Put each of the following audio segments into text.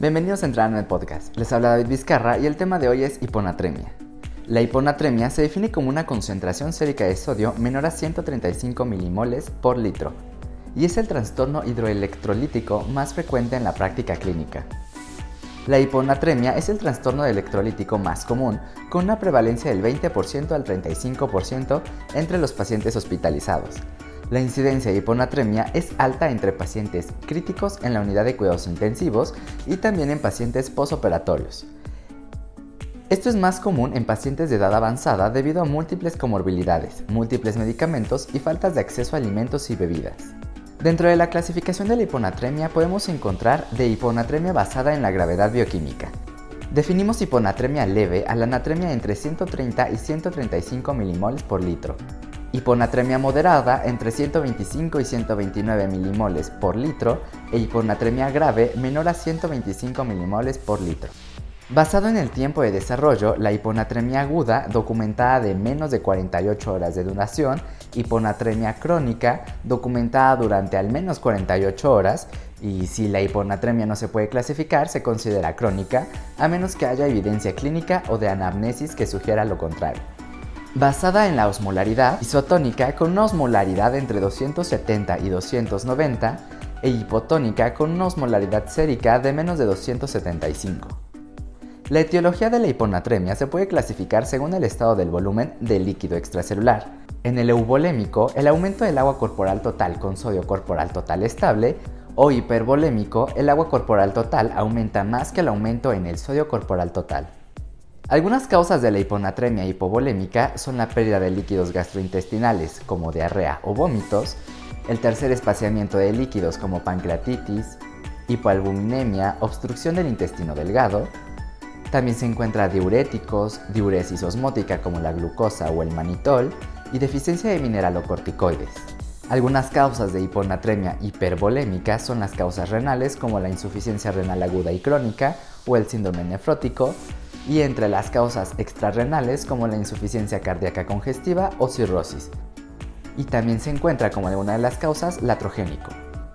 Bienvenidos a entrar en el podcast. Les habla David Vizcarra y el tema de hoy es hiponatremia. La hiponatremia se define como una concentración sérica de sodio menor a 135 milimoles por litro y es el trastorno hidroelectrolítico más frecuente en la práctica clínica. La hiponatremia es el trastorno electrolítico más común, con una prevalencia del 20% al 35% entre los pacientes hospitalizados. La incidencia de hiponatremia es alta entre pacientes críticos en la unidad de cuidados intensivos y también en pacientes posoperatorios. Esto es más común en pacientes de edad avanzada debido a múltiples comorbilidades, múltiples medicamentos y faltas de acceso a alimentos y bebidas. Dentro de la clasificación de la hiponatremia podemos encontrar de hiponatremia basada en la gravedad bioquímica. Definimos hiponatremia leve a la natremia entre 130 y 135 milimoles por litro, hiponatremia moderada entre 125 y 129 milimoles por litro e hiponatremia grave menor a 125 milimoles por litro. Basado en el tiempo de desarrollo, la hiponatremia aguda, documentada de menos de 48 horas de duración, hiponatremia crónica, documentada durante al menos 48 horas, y si la hiponatremia no se puede clasificar, se considera crónica, a menos que haya evidencia clínica o de anamnesis que sugiera lo contrario. Basada en la osmolaridad isotónica con una osmolaridad entre 270 y 290, e hipotónica con una osmolaridad sérica de menos de 275. La etiología de la hiponatremia se puede clasificar según el estado del volumen del líquido extracelular. En el eubolémico, el aumento del agua corporal total con sodio corporal total estable, o hipervolémico, el agua corporal total aumenta más que el aumento en el sodio corporal total. Algunas causas de la hiponatremia hipovolémica son la pérdida de líquidos gastrointestinales, como diarrea o vómitos, el tercer espaciamiento de líquidos como pancreatitis, hipoalbuminemia, obstrucción del intestino delgado, también se encuentra diuréticos, diuresis osmótica como la glucosa o el manitol y deficiencia de mineralocorticoides. Algunas causas de hiponatremia hipervolémica son las causas renales como la insuficiencia renal aguda y crónica o el síndrome nefrótico y entre las causas extrarrenales como la insuficiencia cardíaca congestiva o cirrosis. Y también se encuentra como alguna de las causas latrogénico.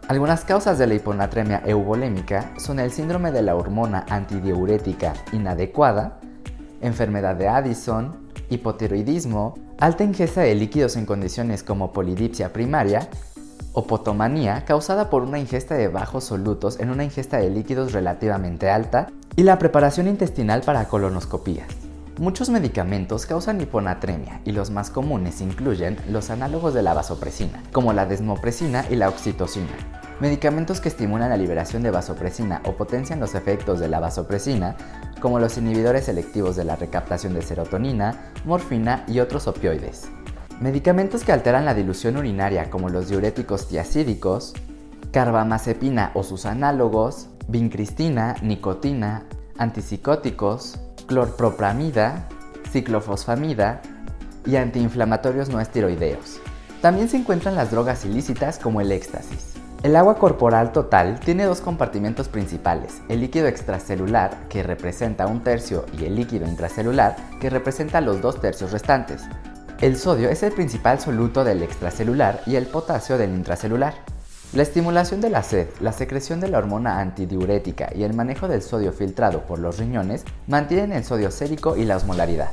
Algunas causas de la hiponatremia euvolémica son el síndrome de la hormona antidiurética inadecuada, enfermedad de Addison, hipotiroidismo, alta ingesta de líquidos en condiciones como polidipsia primaria, opotomanía causada por una ingesta de bajos solutos en una ingesta de líquidos relativamente alta y la preparación intestinal para colonoscopías. Muchos medicamentos causan hiponatremia y los más comunes incluyen los análogos de la vasopresina, como la desmopresina y la oxitocina. Medicamentos que estimulan la liberación de vasopresina o potencian los efectos de la vasopresina, como los inhibidores selectivos de la recaptación de serotonina, morfina y otros opioides. Medicamentos que alteran la dilución urinaria, como los diuréticos tiacídicos, carbamazepina o sus análogos, vincristina, nicotina, antipsicóticos, clorpropramida, ciclofosfamida y antiinflamatorios no esteroideos. También se encuentran las drogas ilícitas como el éxtasis. El agua corporal total tiene dos compartimentos principales, el líquido extracelular, que representa un tercio, y el líquido intracelular, que representa los dos tercios restantes. El sodio es el principal soluto del extracelular y el potasio del intracelular. La estimulación de la sed, la secreción de la hormona antidiurética y el manejo del sodio filtrado por los riñones mantienen el sodio sérico y la osmolaridad.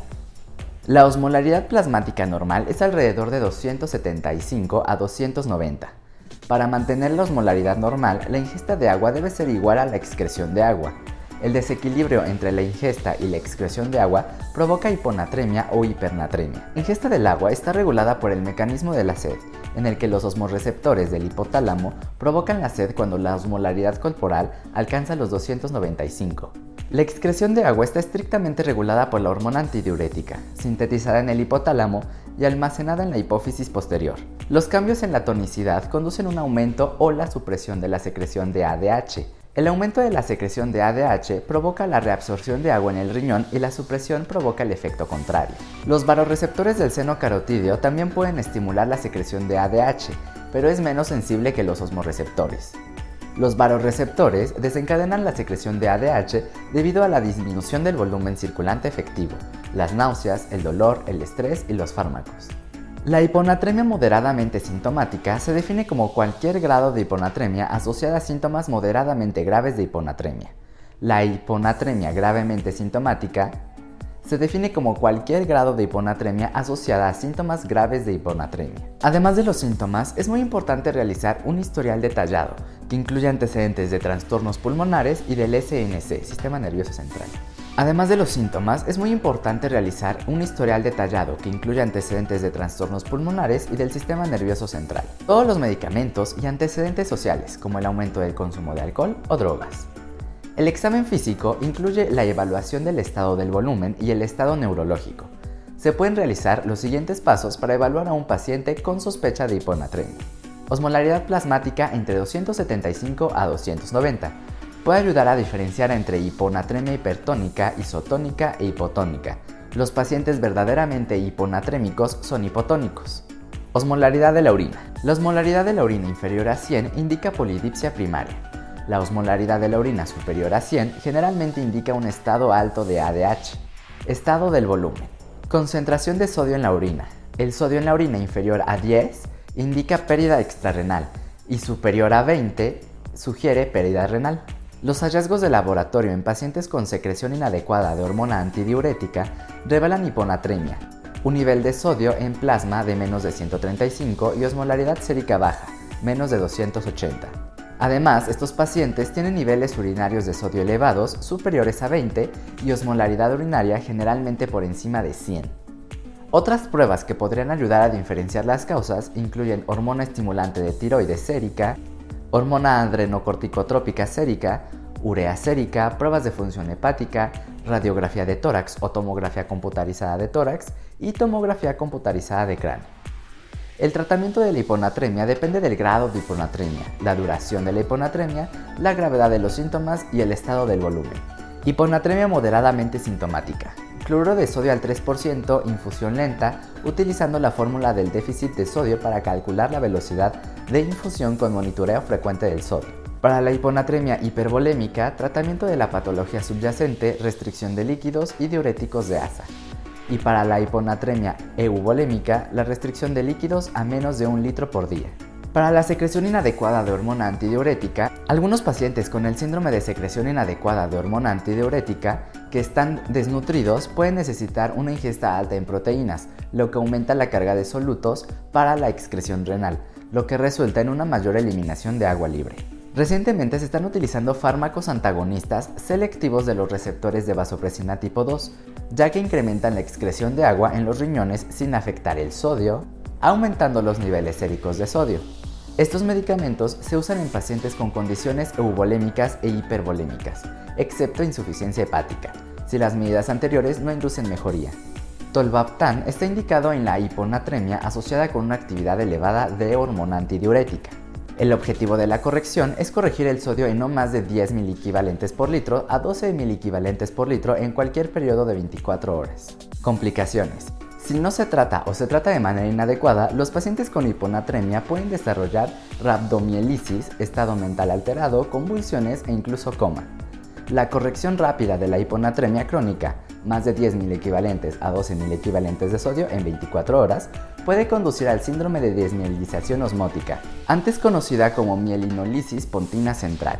La osmolaridad plasmática normal es alrededor de 275 a 290. Para mantener la osmolaridad normal, la ingesta de agua debe ser igual a la excreción de agua. El desequilibrio entre la ingesta y la excreción de agua provoca hiponatremia o hipernatremia. La ingesta del agua está regulada por el mecanismo de la sed en el que los osmoreceptores del hipotálamo provocan la sed cuando la osmolaridad corporal alcanza los 295. La excreción de agua está estrictamente regulada por la hormona antidiurética, sintetizada en el hipotálamo y almacenada en la hipófisis posterior. Los cambios en la tonicidad conducen a un aumento o la supresión de la secreción de ADH, el aumento de la secreción de ADH provoca la reabsorción de agua en el riñón y la supresión provoca el efecto contrario. Los varoreceptores del seno carotídeo también pueden estimular la secreción de ADH, pero es menos sensible que los osmoreceptores. Los varoreceptores desencadenan la secreción de ADH debido a la disminución del volumen circulante efectivo, las náuseas, el dolor, el estrés y los fármacos. La hiponatremia moderadamente sintomática se define como cualquier grado de hiponatremia asociada a síntomas moderadamente graves de hiponatremia. La hiponatremia gravemente sintomática se define como cualquier grado de hiponatremia asociada a síntomas graves de hiponatremia. Además de los síntomas, es muy importante realizar un historial detallado que incluye antecedentes de trastornos pulmonares y del SNC, Sistema Nervioso Central. Además de los síntomas, es muy importante realizar un historial detallado que incluya antecedentes de trastornos pulmonares y del sistema nervioso central, todos los medicamentos y antecedentes sociales, como el aumento del consumo de alcohol o drogas. El examen físico incluye la evaluación del estado del volumen y el estado neurológico. Se pueden realizar los siguientes pasos para evaluar a un paciente con sospecha de hiponatremia. Osmolaridad plasmática entre 275 a 290 Puede ayudar a diferenciar entre hiponatremia hipertónica, isotónica e hipotónica. Los pacientes verdaderamente hiponatrémicos son hipotónicos. Osmolaridad de la orina. La osmolaridad de la orina inferior a 100 indica polidipsia primaria. La osmolaridad de la orina superior a 100 generalmente indica un estado alto de ADH. Estado del volumen. Concentración de sodio en la orina. El sodio en la orina inferior a 10 indica pérdida extrarrenal y superior a 20 sugiere pérdida renal. Los hallazgos de laboratorio en pacientes con secreción inadecuada de hormona antidiurética revelan hiponatremia, un nivel de sodio en plasma de menos de 135 y osmolaridad sérica baja, menos de 280. Además, estos pacientes tienen niveles urinarios de sodio elevados superiores a 20 y osmolaridad urinaria generalmente por encima de 100. Otras pruebas que podrían ayudar a diferenciar las causas incluyen hormona estimulante de tiroides sérica, hormona adrenocorticotrópica sérica, urea sérica, pruebas de función hepática, radiografía de tórax o tomografía computarizada de tórax y tomografía computarizada de cráneo. El tratamiento de la hiponatremia depende del grado de hiponatremia, la duración de la hiponatremia, la gravedad de los síntomas y el estado del volumen. Hiponatremia moderadamente sintomática. Cloruro de sodio al 3%, infusión lenta, utilizando la fórmula del déficit de sodio para calcular la velocidad de infusión con monitoreo frecuente del sodio. Para la hiponatremia hipervolémica, tratamiento de la patología subyacente, restricción de líquidos y diuréticos de asa. Y para la hiponatremia euvolémica, la restricción de líquidos a menos de un litro por día. Para la secreción inadecuada de hormona antidiurética, algunos pacientes con el síndrome de secreción inadecuada de hormona antidiurética que están desnutridos pueden necesitar una ingesta alta en proteínas, lo que aumenta la carga de solutos para la excreción renal, lo que resulta en una mayor eliminación de agua libre. Recientemente se están utilizando fármacos antagonistas selectivos de los receptores de vasopresina tipo 2, ya que incrementan la excreción de agua en los riñones sin afectar el sodio, aumentando los niveles séricos de sodio. Estos medicamentos se usan en pacientes con condiciones eubolémicas e hipervolémicas, excepto insuficiencia hepática, si las medidas anteriores no inducen mejoría. Tolvaptan está indicado en la hiponatremia asociada con una actividad elevada de hormona antidiurética. El objetivo de la corrección es corregir el sodio en no más de 10 equivalentes por litro a 12 equivalentes por litro en cualquier periodo de 24 horas. Complicaciones. Si no se trata o se trata de manera inadecuada, los pacientes con hiponatremia pueden desarrollar rhabdomielisis, estado mental alterado, convulsiones e incluso coma. La corrección rápida de la hiponatremia crónica, más de 10.000 equivalentes a 12.000 equivalentes de sodio en 24 horas, puede conducir al síndrome de desmielinización osmótica, antes conocida como mielinolisis pontina central.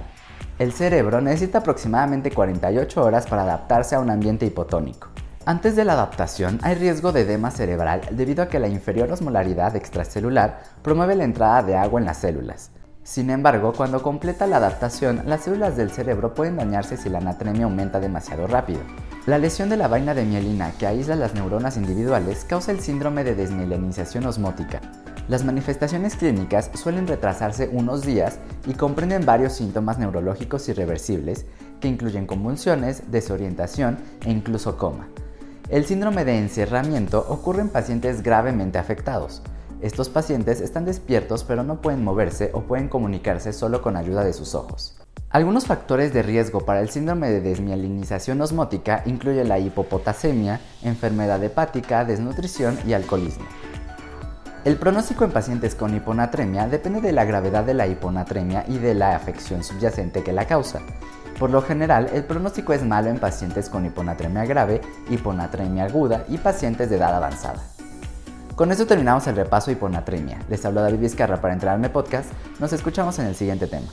El cerebro necesita aproximadamente 48 horas para adaptarse a un ambiente hipotónico. Antes de la adaptación hay riesgo de edema cerebral debido a que la inferior osmolaridad extracelular promueve la entrada de agua en las células. Sin embargo, cuando completa la adaptación, las células del cerebro pueden dañarse si la anatremia aumenta demasiado rápido. La lesión de la vaina de mielina que aísla las neuronas individuales causa el síndrome de desmielinización osmótica. Las manifestaciones clínicas suelen retrasarse unos días y comprenden varios síntomas neurológicos irreversibles que incluyen convulsiones, desorientación e incluso coma. El síndrome de encerramiento ocurre en pacientes gravemente afectados. Estos pacientes están despiertos pero no pueden moverse o pueden comunicarse solo con ayuda de sus ojos. Algunos factores de riesgo para el síndrome de desmielinización osmótica incluyen la hipopotasemia, enfermedad hepática, desnutrición y alcoholismo. El pronóstico en pacientes con hiponatremia depende de la gravedad de la hiponatremia y de la afección subyacente que la causa. Por lo general, el pronóstico es malo en pacientes con hiponatremia grave, hiponatremia aguda y pacientes de edad avanzada. Con esto terminamos el repaso hiponatremia. Les hablo David Vizcarra para Entrarme Podcast. Nos escuchamos en el siguiente tema.